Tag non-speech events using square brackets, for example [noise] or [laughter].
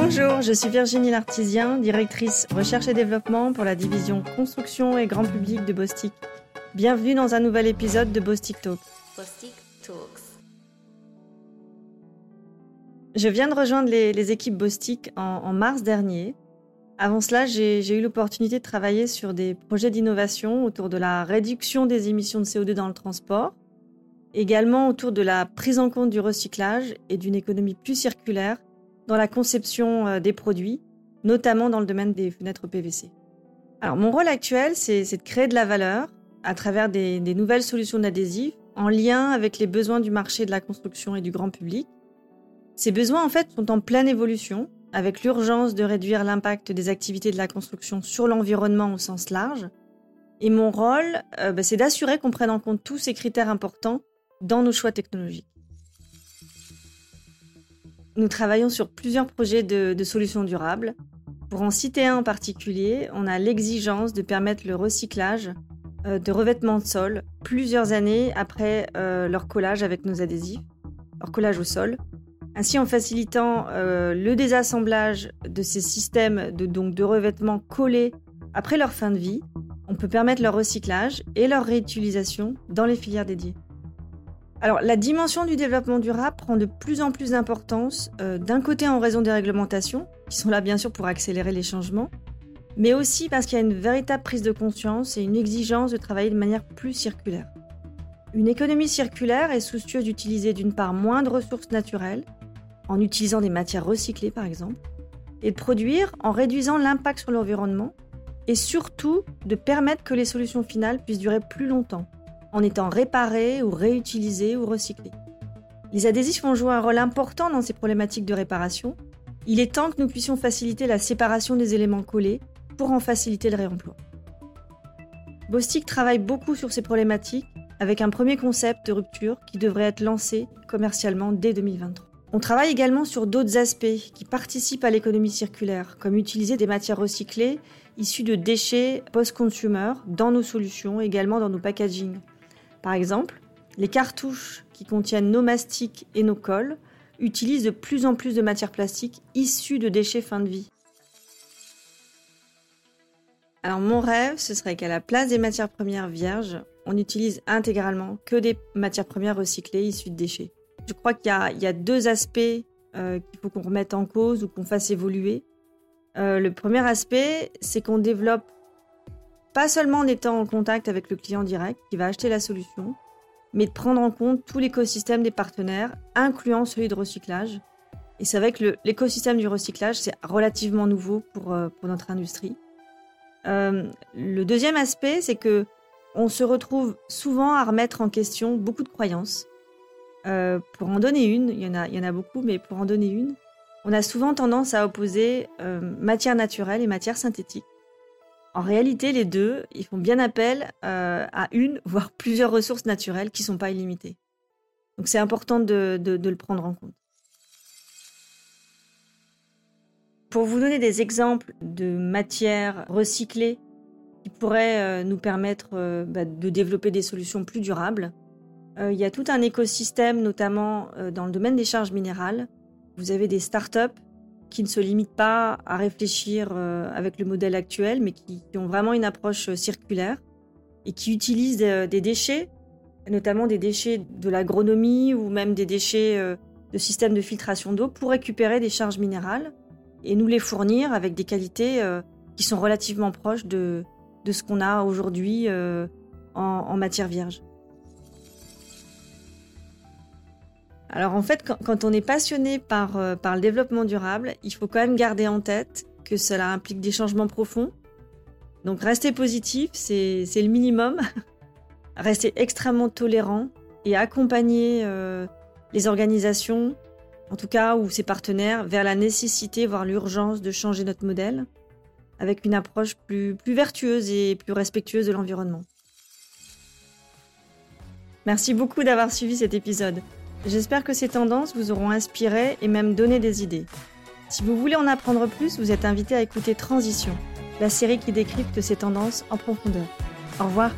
Bonjour, je suis Virginie Lartisien, directrice recherche et développement pour la division construction et grand public de Bostik. Bienvenue dans un nouvel épisode de Bostik Talk. Bostik Talks. Je viens de rejoindre les, les équipes Bostik en, en mars dernier. Avant cela, j'ai j'ai eu l'opportunité de travailler sur des projets d'innovation autour de la réduction des émissions de CO2 dans le transport, également autour de la prise en compte du recyclage et d'une économie plus circulaire dans la conception euh, des produits, notamment dans le domaine des fenêtres PVC. Alors mon rôle actuel, c'est de créer de la valeur à travers des, des nouvelles solutions d'adhésifs en lien avec les besoins du marché de la construction et du grand public. Ces besoins, en fait, sont en pleine évolution, avec l'urgence de réduire l'impact des activités de la construction sur l'environnement au sens large. Et mon rôle, euh, bah, c'est d'assurer qu'on prenne en compte tous ces critères importants dans nos choix technologiques. Nous travaillons sur plusieurs projets de, solutions durables. Pour en citer un en particulier, on a l'exigence de permettre le recyclage euh, de revêtements de sol plusieurs années après euh, leur collage avec nos adhésifs, leur collage au sol. Ainsi, en facilitant euh, le désassemblage de ces systèmes de, donc, de revêtements collés après leur fin de vie, on peut permettre leur recyclage et leur réutilisation dans les filières dédiées. Alors, la dimension du développement durable prend de plus en plus d'importance, euh, d'un côté en raison des réglementations, qui sont là bien sûr pour accélérer les changements, mais aussi parce qu'il y a une véritable prise de conscience et une exigence de travailler de manière plus circulaire. Une économie circulaire est soucieuse d'utiliser d'une part moins de ressources naturelles, en utilisant des matières recyclées par exemple, et de produire en réduisant l'impact sur l'environnement, et surtout de permettre que les solutions finales puissent durer plus longtemps, en étant réparées ou réutilisées ou recyclées. Les adhésifs vont jouer un rôle important dans ces problématiques de réparation. Il est temps que nous puissions faciliter la séparation des éléments collés pour en faciliter le réemploi. Bostik travaille beaucoup sur ces problématiques avec un premier concept de rupture qui devrait être lancé commercialement dès 2023. On travaille également sur d'autres aspects qui participent à l'économie circulaire, comme utiliser des matières recyclées issues de déchets post-consumer dans nos solutions, également dans nos packaging. Par exemple, les cartouches qui contiennent nos mastiques et nos cols utilisent de plus en plus de matières plastiques issues de déchets fin de vie. Alors mon rêve, ce serait qu'à la place des matières premières vierges, on utilise intégralement que des matières premières recyclées issues de déchets. Je crois qu'il y a, il y a deux aspects euh, qu'il faut qu'on remette en cause ou qu'on fasse évoluer. Euh, le premier aspect, c'est qu'on développe pas seulement en étant en contact avec le client direct qui va acheter la solution, mais de prendre en compte tout l'écosystème des partenaires, incluant celui de recyclage. Et c'est vrai que l'écosystème du recyclage, c'est relativement nouveau pour, euh, notre industrie. Euh, le deuxième aspect, c'est que on se retrouve souvent à remettre en question beaucoup de croyances. Euh, pour en donner une, il y, en a, il y en a beaucoup, mais pour en donner une, on a souvent tendance à opposer matière naturelle et matière synthétique. En réalité, les deux, ils font bien appel euh, à une, [laughs] voire plusieurs ressources naturelles qui ne sont pas illimitées. Donc c'est important de, de- de le prendre en compte. Pour vous donner des exemples de matières recyclées qui pourraient euh, nous permettre euh, bah, de développer des solutions plus durables, il y a tout un écosystème, notamment dans le domaine des charges minérales. Vous avez des startups qui ne se limitent pas à réfléchir euh, avec le modèle actuel, mais qui, ont vraiment une approche euh, circulaire et qui utilisent euh, des déchets, notamment des déchets de l'agronomie ou même des déchets de systèmes de filtration d'eau pour récupérer des charges minérales et nous les fournir avec des qualités qui sont relativement proches de, ce qu'on a aujourd'hui en matière vierge. Alors en fait, quand, on est passionné par, euh, par le développement durable, il faut quand même garder en tête que cela implique des changements profonds. Donc rester positif, c'est c'est le minimum. [laughs] rester extrêmement tolérant et accompagner euh, les organisations, en tout cas ou ses partenaires, vers la nécessité, voire l'urgence de changer notre modèle avec une approche plus, plus vertueuse et plus respectueuse de l'environnement. Merci beaucoup d'avoir suivi cet épisode. J'espère que ces tendances vous auront inspiré et même donné des idées. Si vous voulez en apprendre plus, vous êtes invité à écouter Transition, la série qui décrypte ces tendances en profondeur. Au revoir.